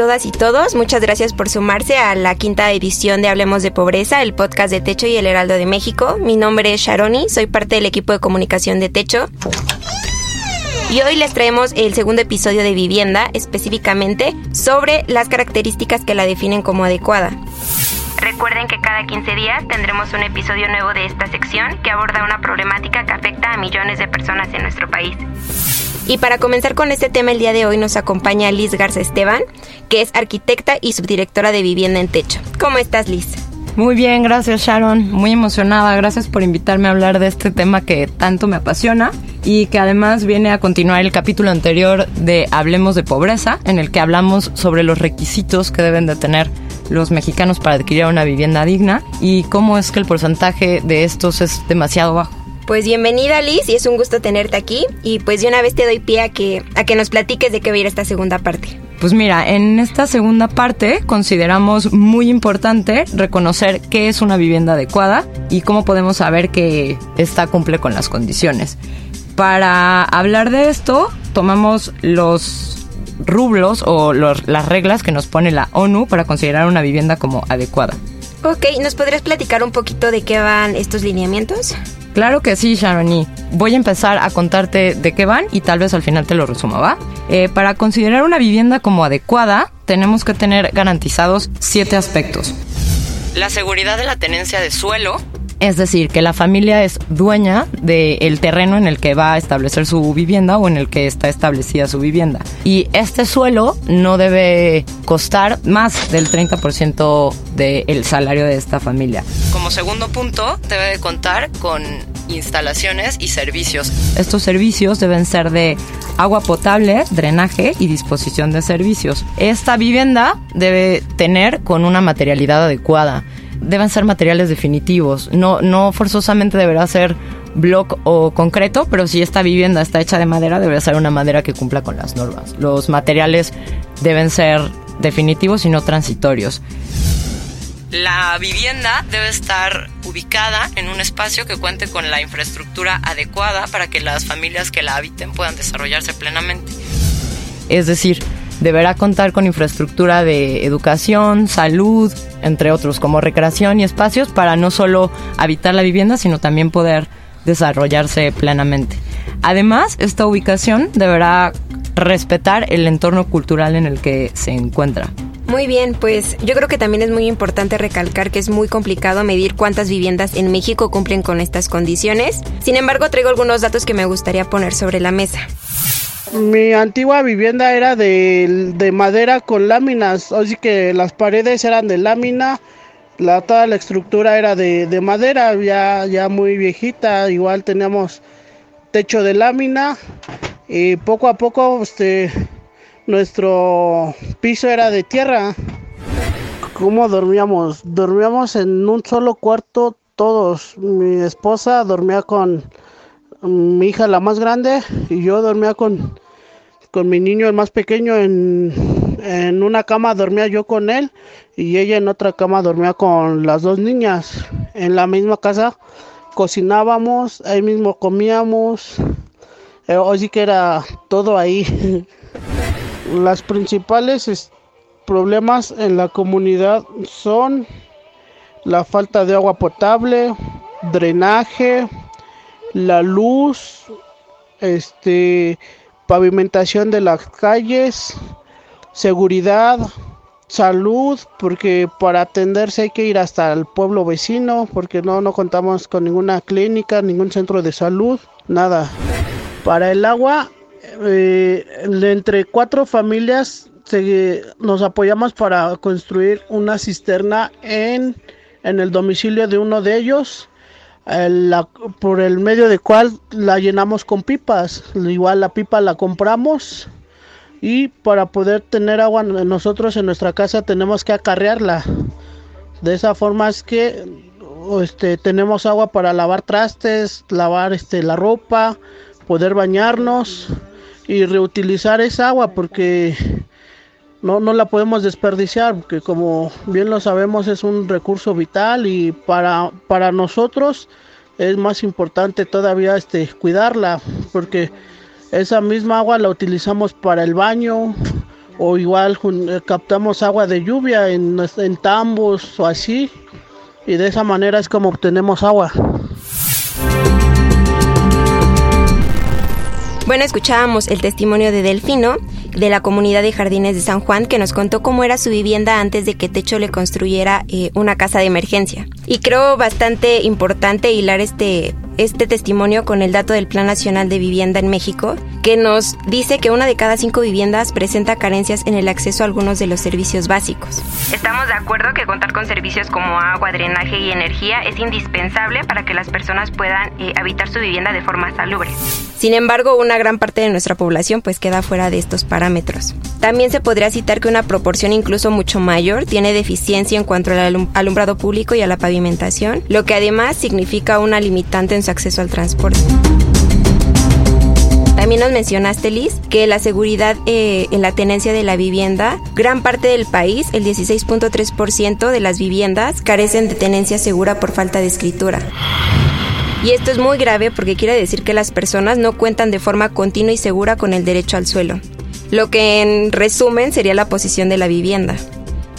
Todas y todos, muchas gracias por sumarse a la quinta edición de Hablemos de Pobreza, el podcast de Techo y el Heraldo de México. Mi nombre es Sharoni, soy parte del equipo de comunicación de Techo. Y hoy les traemos el segundo episodio de Vivienda, específicamente sobre las características que la definen como adecuada. Recuerden que cada 15 días tendremos un episodio nuevo de esta sección que aborda una problemática que afecta a millones de personas en nuestro país. Y para comenzar con este tema el día de hoy nos acompaña Liz Garza Esteban, que es arquitecta y subdirectora de Vivienda en Techo. ¿Cómo estás, Liz? Muy bien, gracias Sharon. Muy emocionada. Gracias por invitarme a hablar de este tema que tanto me apasiona y que además viene a continuar el capítulo anterior de Hablemos de Pobreza, en el que hablamos sobre los requisitos que deben de tener los mexicanos para adquirir una vivienda digna y cómo es que el porcentaje de estos es demasiado bajo. Pues bienvenida Liz y es un gusto tenerte aquí y pues de una vez te doy pie a que, a que nos platiques de qué va a ir esta segunda parte. Pues mira, en esta segunda parte consideramos muy importante reconocer qué es una vivienda adecuada y cómo podemos saber que esta cumple con las condiciones. Para hablar de esto, tomamos los rublos o los, las reglas que nos pone la ONU para considerar una vivienda como adecuada. Ok, ¿nos podrías platicar un poquito de qué van estos lineamientos? Claro que sí, Sharoni. Voy a empezar a contarte de qué van y tal vez al final te lo resuma, ¿va? Eh, para considerar una vivienda como adecuada, tenemos que tener garantizados siete aspectos. La seguridad de la tenencia de suelo, es decir, que la familia es dueña del terreno en el que va a establecer su vivienda o en el que está establecida su vivienda. Y este suelo no debe costar más del 30% del salario de esta familia. Como segundo punto, debe de contar con instalaciones y servicios. Estos servicios deben ser de agua potable, drenaje y disposición de servicios. Esta vivienda debe tener con una materialidad adecuada deben ser materiales definitivos. No, no forzosamente deberá ser block o concreto, pero si esta vivienda está hecha de madera, deberá ser una madera que cumpla con las normas. Los materiales deben ser definitivos y no transitorios. La vivienda debe estar ubicada en un espacio que cuente con la infraestructura adecuada para que las familias que la habiten puedan desarrollarse plenamente. Es decir, deberá contar con infraestructura de educación, salud, entre otros, como recreación y espacios para no solo habitar la vivienda, sino también poder desarrollarse plenamente. Además, esta ubicación deberá respetar el entorno cultural en el que se encuentra. Muy bien, pues yo creo que también es muy importante recalcar que es muy complicado medir cuántas viviendas en México cumplen con estas condiciones. Sin embargo, traigo algunos datos que me gustaría poner sobre la mesa. Mi antigua vivienda era de, madera con láminas, así que las paredes eran de lámina, la, toda la estructura era de, madera, ya, ya muy viejita, igual teníamos techo de lámina y poco a poco este, nuestro piso era de tierra. ¿Cómo dormíamos? Dormíamos en un solo cuarto todos. Mi esposa dormía con mi hija la más grande y yo dormía con, con mi niño el más pequeño en, en una cama dormía yo con él y ella en otra cama dormía con las dos niñas. En la misma casa cocinábamos ahí mismo comíamos eh, así que era todo ahí. Las principales problemas en la comunidad son la falta de agua potable drenaje la luz, este, pavimentación de las calles, seguridad, salud, porque para atenderse hay que ir hasta el pueblo vecino, porque no, no contamos con ninguna clínica, ningún centro de salud, nada. Para el agua, eh, entre cuatro familias nos apoyamos para construir una cisterna en, en el domicilio de uno de ellos, por el medio de cual la llenamos con pipas. Igual la pipa la compramos y para poder tener agua nosotros en nuestra casa tenemos que acarrearla. De esa forma es que este, tenemos agua para lavar trastes, lavar este, la ropa, poder bañarnos y reutilizar esa agua porque no, no la podemos desperdiciar, porque como bien lo sabemos es un recurso vital y para, para nosotros es más importante todavía este, cuidarla, porque esa misma agua la utilizamos para el baño o igual eh, captamos agua de lluvia en, en tambos o así y de esa manera es como obtenemos agua. Bueno, escuchábamos el testimonio de Delfino, de la comunidad de Jardines de San Juan, que nos contó cómo era su vivienda antes de que Techo le construyera eh, una casa de emergencia. Y creo bastante importante hilar este, este testimonio con el dato del Plan Nacional de Vivienda en México, que nos dice que una de cada cinco viviendas presenta carencias en el acceso a algunos de los servicios básicos. Estamos de acuerdo que contar con servicios como agua, drenaje y energía es indispensable para que las personas puedan eh, habitar su vivienda de forma salubre. Sin embargo, una gran parte de nuestra población pues queda fuera de estos parámetros. También se podría citar que una proporción incluso mucho mayor tiene deficiencia en cuanto al alumbrado público y a la pavimentación, lo que además significa una limitante en su acceso al transporte. También nos mencionaste, Liz, que la seguridad eh, en la tenencia de la vivienda, gran parte del país, el 16.3% de las viviendas, carecen de tenencia segura por falta de escritura. Y esto es muy grave porque quiere decir que las personas no cuentan de forma continua y segura con el derecho al suelo, lo que en resumen sería la posición de la vivienda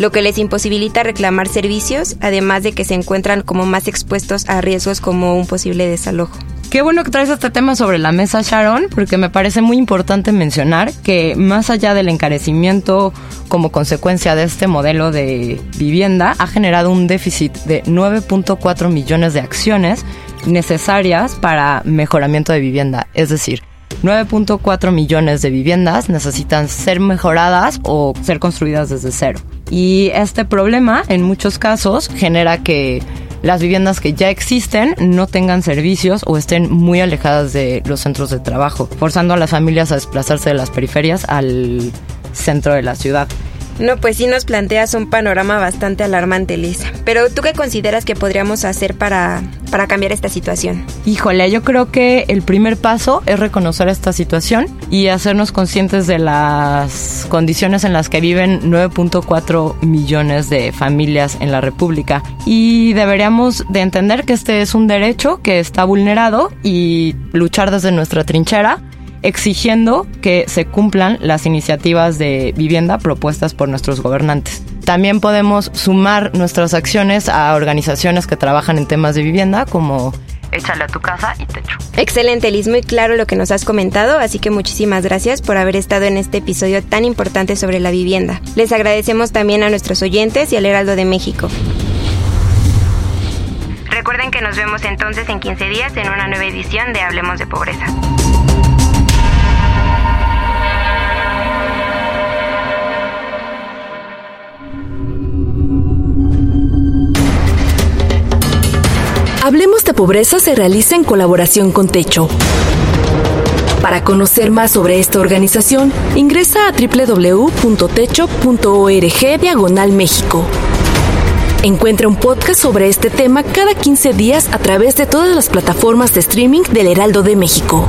lo que les imposibilita reclamar servicios, además de que se encuentran como más expuestos a riesgos como un posible desalojo. Qué bueno que traes este tema sobre la mesa, Sharon, porque me parece muy importante mencionar que más allá del encarecimiento como consecuencia de este modelo de vivienda, ha generado un déficit de 9.4 millones de acciones necesarias para mejoramiento de vivienda. Es decir, 9.4 millones de viviendas necesitan ser mejoradas o ser construidas desde cero. Y este problema, en muchos casos, genera que las viviendas que ya existen no tengan servicios o estén muy alejadas de los centros de trabajo, forzando a las familias a desplazarse de las periferias al centro de la ciudad. No, pues sí nos planteas un panorama bastante alarmante, Lisa. Pero ¿tú qué consideras que podríamos hacer para, para cambiar esta situación? Híjole, yo creo que el primer paso es reconocer esta situación y hacernos conscientes de las condiciones en las que viven 9.4 millones de familias en la República. Y deberíamos de entender que este es un derecho que está vulnerado y luchar desde nuestra trinchera exigiendo que se cumplan las iniciativas de vivienda propuestas por nuestros gobernantes. También podemos sumar nuestras acciones a organizaciones que trabajan en temas de vivienda como Échale a tu casa y techo. Excelente, Liz, muy claro lo que nos has comentado, así que muchísimas gracias por haber estado en este episodio tan importante sobre la vivienda. Les agradecemos también a nuestros oyentes y al Heraldo de México. Recuerden que nos vemos entonces en 15 días en una nueva edición de Hablemos de Pobreza. Hablemos de Pobreza se realiza en colaboración con Techo. Para conocer más sobre esta organización, ingresa a www.techo.org diagonal México. Encuentra un podcast sobre este tema cada 15 días a través de todas las plataformas de streaming del Heraldo de México.